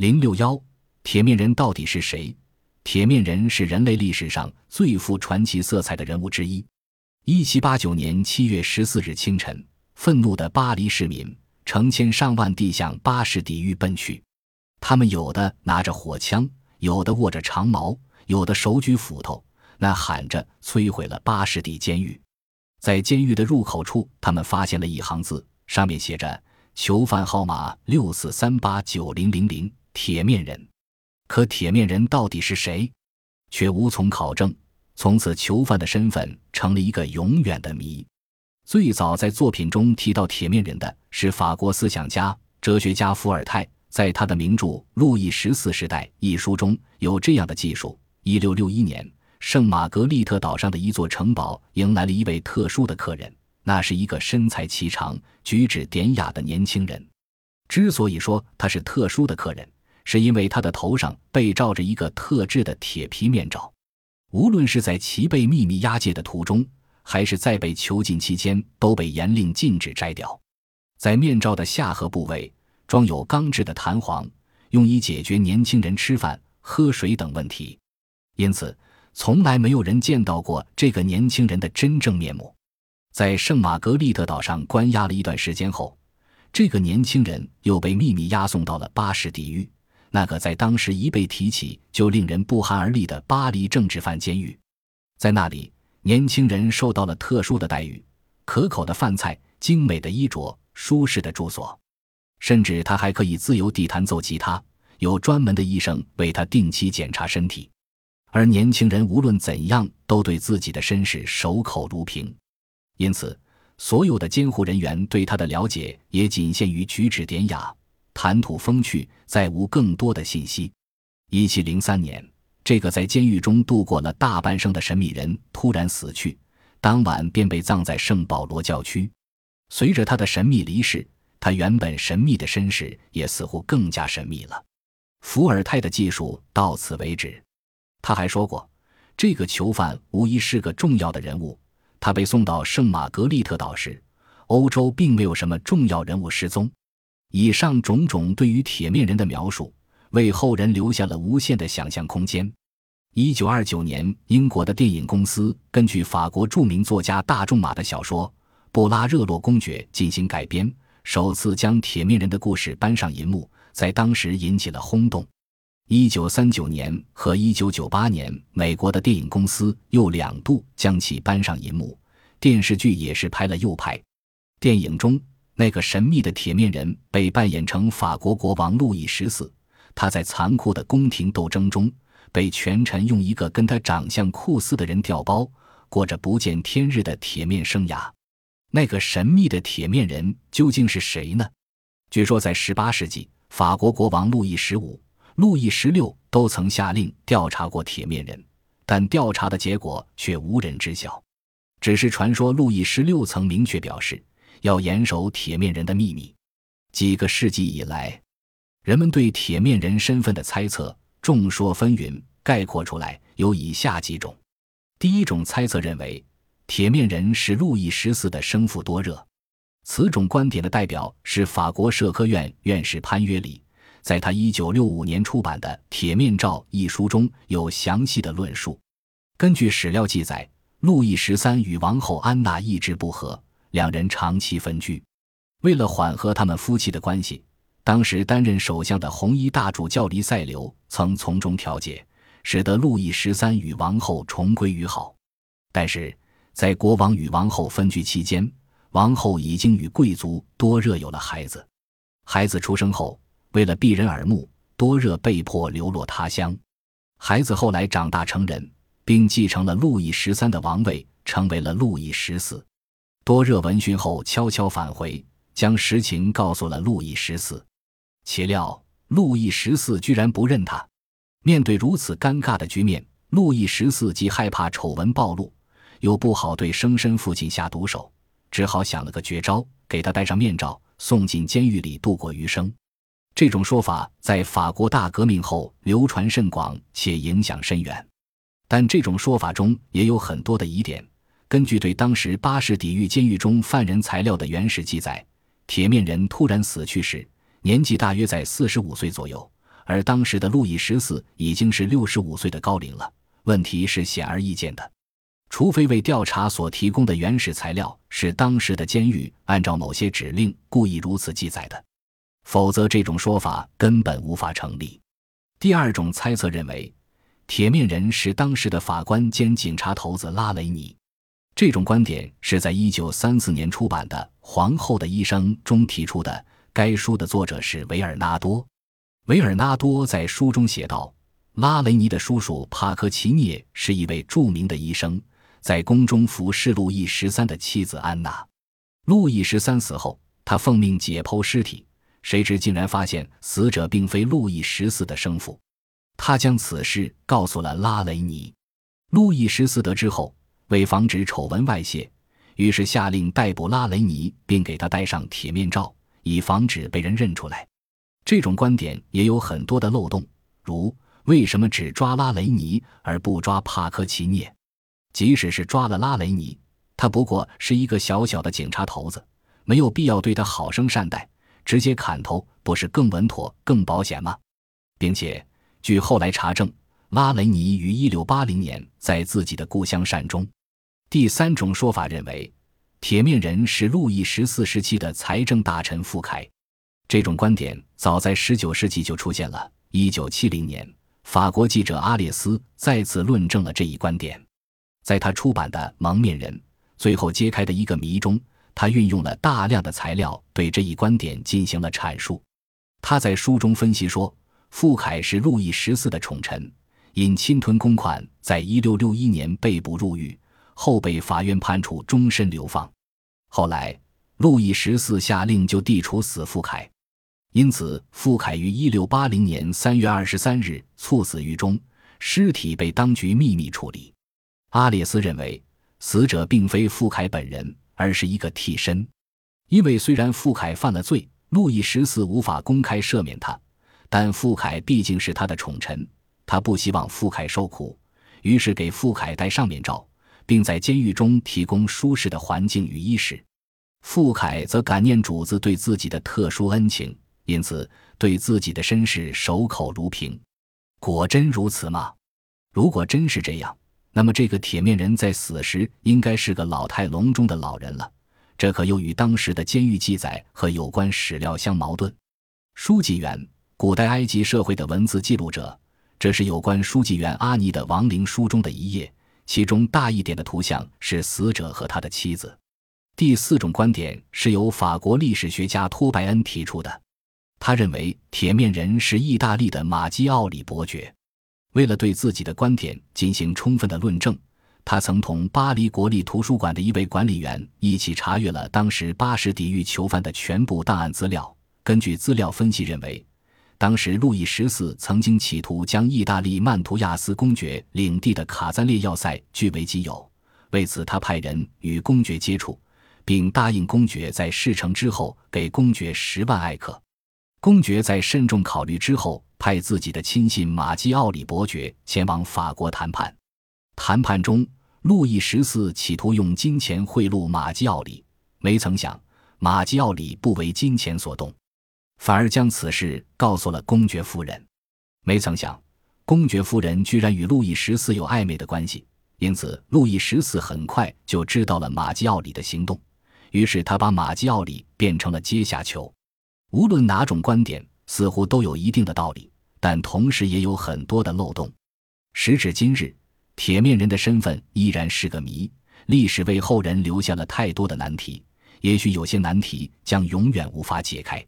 零六幺，铁面人到底是谁？铁面人是人类历史上最富传奇色彩的人物之一。一七八九年七月十四日清晨，愤怒的巴黎市民成千上万地向巴士底狱奔去，他们有的拿着火枪，有的握着长矛，有的手举斧头，那喊着摧毁了巴士底监狱。在监狱的入口处，他们发现了一行字，上面写着“囚犯号码六四三八九零零零，铁面人”。可铁面人到底是谁，却无从考证。从此，囚犯的身份成了一个永远的谜。最早在作品中提到铁面人的是法国思想家、哲学家伏尔泰，在他的名著《路易十四时代》一书中有这样的记述：一六六一年，圣玛格丽特岛上的一座城堡迎来了一位特殊的客人，那是一个身材颀长、举止典雅的年轻人。之所以说他是特殊的客人，是因为他的头上被罩着一个特制的铁皮面罩，无论是在其被秘密押解的途中，还是在被囚禁期间，都被严令禁止摘掉。在面罩的下颌部位装有钢制的弹簧，用以解决年轻人吃饭、喝水等问题。因此，从来没有人见到过这个年轻人的真正面目。在圣玛格丽特岛上关押了一段时间后，这个年轻人又被秘密押送到了巴士底狱。那个在当时一被提起就令人不寒而栗的巴黎政治犯监狱，在那里，年轻人受到了特殊的待遇：可口的饭菜、精美的衣着、舒适的住所，甚至他还可以自由地弹奏吉他，有专门的医生为他定期检查身体。而年轻人无论怎样都对自己的身世守口如瓶，因此，所有的监护人员对他的了解也仅限于举止典雅。谈吐风趣，再无更多的信息。一七零三年，这个在监狱中度过了大半生的神秘人突然死去，当晚便被葬在圣保罗教区。随着他的神秘离世，他原本神秘的身世也似乎更加神秘了。伏尔泰的技术到此为止。他还说过，这个囚犯无疑是个重要的人物。他被送到圣玛格丽特岛时，欧洲并没有什么重要人物失踪。以上种种对于铁面人的描述，为后人留下了无限的想象空间。一九二九年，英国的电影公司根据法国著名作家大仲马的小说《布拉热洛公爵》进行改编，首次将铁面人的故事搬上银幕，在当时引起了轰动。一九三九年和一九九八年，美国的电影公司又两度将其搬上银幕，电视剧也是拍了又拍。电影中。那个神秘的铁面人被扮演成法国国王路易十四，他在残酷的宫廷斗争中被权臣用一个跟他长相酷似的人调包，过着不见天日的铁面生涯。那个神秘的铁面人究竟是谁呢？据说在18世纪，法国国王路易十五、路易十六都曾下令调查过铁面人，但调查的结果却无人知晓。只是传说路易十六曾明确表示。要严守铁面人的秘密。几个世纪以来，人们对铁面人身份的猜测众说纷纭，概括出来有以下几种：第一种猜测认为，铁面人是路易十四的生父多热。此种观点的代表是法国社科院院士潘约里，在他一九六五年出版的《铁面照》一书中有详细的论述。根据史料记载，路易十三与王后安娜意志不合。两人长期分居，为了缓和他们夫妻的关系，当时担任首相的红衣大主教黎塞留曾从中调解，使得路易十三与王后重归于好。但是在国王与王后分居期间，王后已经与贵族多热有了孩子。孩子出生后，为了避人耳目，多热被迫流落他乡。孩子后来长大成人，并继承了路易十三的王位，成为了路易十四。多热闻讯后，悄悄返回，将实情告诉了路易十四。岂料路易十四居然不认他。面对如此尴尬的局面，路易十四既害怕丑闻暴露，又不好对生身父亲下毒手，只好想了个绝招，给他戴上面罩，送进监狱里度过余生。这种说法在法国大革命后流传甚广，且影响深远。但这种说法中也有很多的疑点。根据对当时巴士底狱监狱中犯人材料的原始记载，铁面人突然死去时年纪大约在四十五岁左右，而当时的路易十四已经是六十五岁的高龄了。问题是显而易见的，除非为调查所提供的原始材料是当时的监狱按照某些指令故意如此记载的，否则这种说法根本无法成立。第二种猜测认为，铁面人是当时的法官兼警察头子拉雷尼。这种观点是在一九三四年出版的《皇后的医生》中提出的。该书的作者是维尔纳多。维尔纳多在书中写道：“拉雷尼的叔叔帕科奇涅是一位著名的医生，在宫中服侍路易十三的妻子安娜。路易十三死后，他奉命解剖尸体，谁知竟然发现死者并非路易十四的生父。他将此事告诉了拉雷尼。路易十四得知后。”为防止丑闻外泄，于是下令逮捕拉雷尼，并给他戴上铁面罩，以防止被人认出来。这种观点也有很多的漏洞，如为什么只抓拉雷尼而不抓帕科奇涅？即使是抓了拉雷尼，他不过是一个小小的警察头子，没有必要对他好生善待，直接砍头不是更稳妥、更保险吗？并且，据后来查证，拉雷尼于一六八零年在自己的故乡善终。第三种说法认为，铁面人是路易十四时期的财政大臣傅凯。这种观点早在十九世纪就出现了。一九七零年，法国记者阿列斯再次论证了这一观点。在他出版的《蒙面人：最后揭开的一个谜》中，他运用了大量的材料对这一观点进行了阐述。他在书中分析说，傅凯是路易十四的宠臣，因侵吞公款，在一六六一年被捕入狱。后被法院判处终身流放，后来路易十四下令就地处死傅凯，因此傅凯于一六八零年三月二十三日猝死狱中，尸体被当局秘密处理。阿列斯认为，死者并非傅凯本人，而是一个替身，因为虽然傅凯犯了罪，路易十四无法公开赦免他，但傅凯毕竟是他的宠臣，他不希望傅凯受苦，于是给傅凯戴上面罩。并在监狱中提供舒适的环境与衣食，傅凯则感念主子对自己的特殊恩情，因此对自己的身世守口如瓶。果真如此吗？如果真是这样，那么这个铁面人在死时应该是个老态龙钟的老人了。这可又与当时的监狱记载和有关史料相矛盾。书记员，古代埃及社会的文字记录者，这是有关书记员阿尼的亡灵书中的一页。其中大一点的图像是死者和他的妻子。第四种观点是由法国历史学家托白恩提出的，他认为铁面人是意大利的马基奥里伯爵。为了对自己的观点进行充分的论证，他曾同巴黎国立图书馆的一位管理员一起查阅了当时巴士底狱囚犯的全部档案资料。根据资料分析认为。当时，路易十四曾经企图将意大利曼图亚斯公爵领地的卡赞列要塞据为己有，为此他派人与公爵接触，并答应公爵在事成之后给公爵十万艾克。公爵在慎重考虑之后，派自己的亲信马基奥里伯爵前往法国谈判。谈判中，路易十四企图用金钱贿赂马基奥里，没曾想马基奥里不为金钱所动。反而将此事告诉了公爵夫人，没曾想，公爵夫人居然与路易十四有暧昧的关系，因此路易十四很快就知道了马基奥里的行动，于是他把马基奥里变成了阶下囚。无论哪种观点，似乎都有一定的道理，但同时也有很多的漏洞。时至今日，铁面人的身份依然是个谜，历史为后人留下了太多的难题，也许有些难题将永远无法解开。